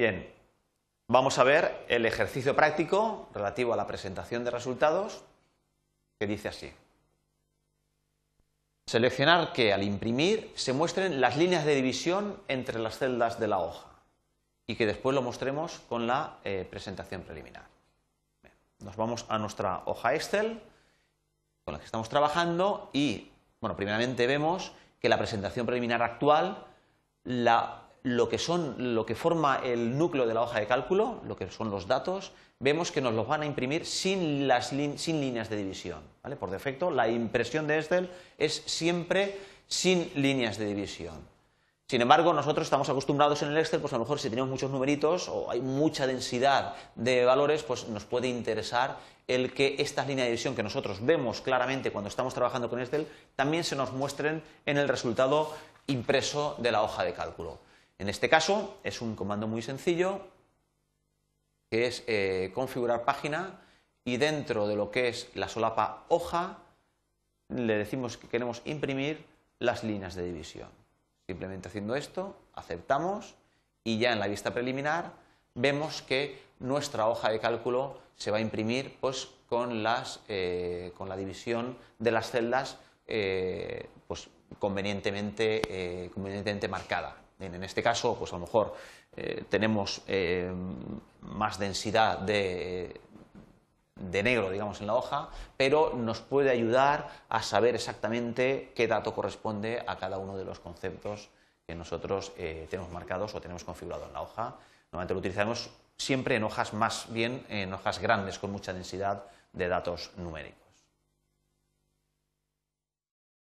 Bien, vamos a ver el ejercicio práctico relativo a la presentación de resultados que dice así. Seleccionar que al imprimir se muestren las líneas de división entre las celdas de la hoja y que después lo mostremos con la eh, presentación preliminar. nos vamos a nuestra hoja Excel con la que estamos trabajando y, bueno, primeramente vemos que la presentación preliminar actual, lo, que son, lo que forma el núcleo de la hoja de cálculo, lo que son los datos, vemos que nos los van a imprimir sin, las sin líneas de división. Por defecto, la impresión de Excel es siempre sin líneas de división. Sin embargo, nosotros estamos acostumbrados en el Excel, pues a lo mejor si tenemos muchos numeritos o hay mucha densidad de valores, pues nos puede interesar el que estas líneas de división que nosotros vemos claramente cuando estamos trabajando con Excel también se nos muestren en el resultado impreso de la hoja de cálculo. En este caso es un comando muy sencillo que es eh, configurar página y dentro de lo que es la solapa hoja le decimos que queremos imprimir las líneas de división. Simplemente haciendo esto, aceptamos y ya en la vista preliminar vemos que nuestra hoja de cálculo se va a imprimir pues, con, eh, la división de las celdas eh, pues, convenientemente, convenientemente marcada. En este caso, pues a lo mejor tenemos más densidad de, de negro, digamos, en la hoja, pero nos puede ayudar a saber exactamente qué dato corresponde a cada uno de los conceptos que nosotros eh, tenemos marcados o tenemos configurado en la hoja. Normalmente lo utilizamos siempre en hojas más bien, en hojas grandes con mucha densidad de datos numéricos.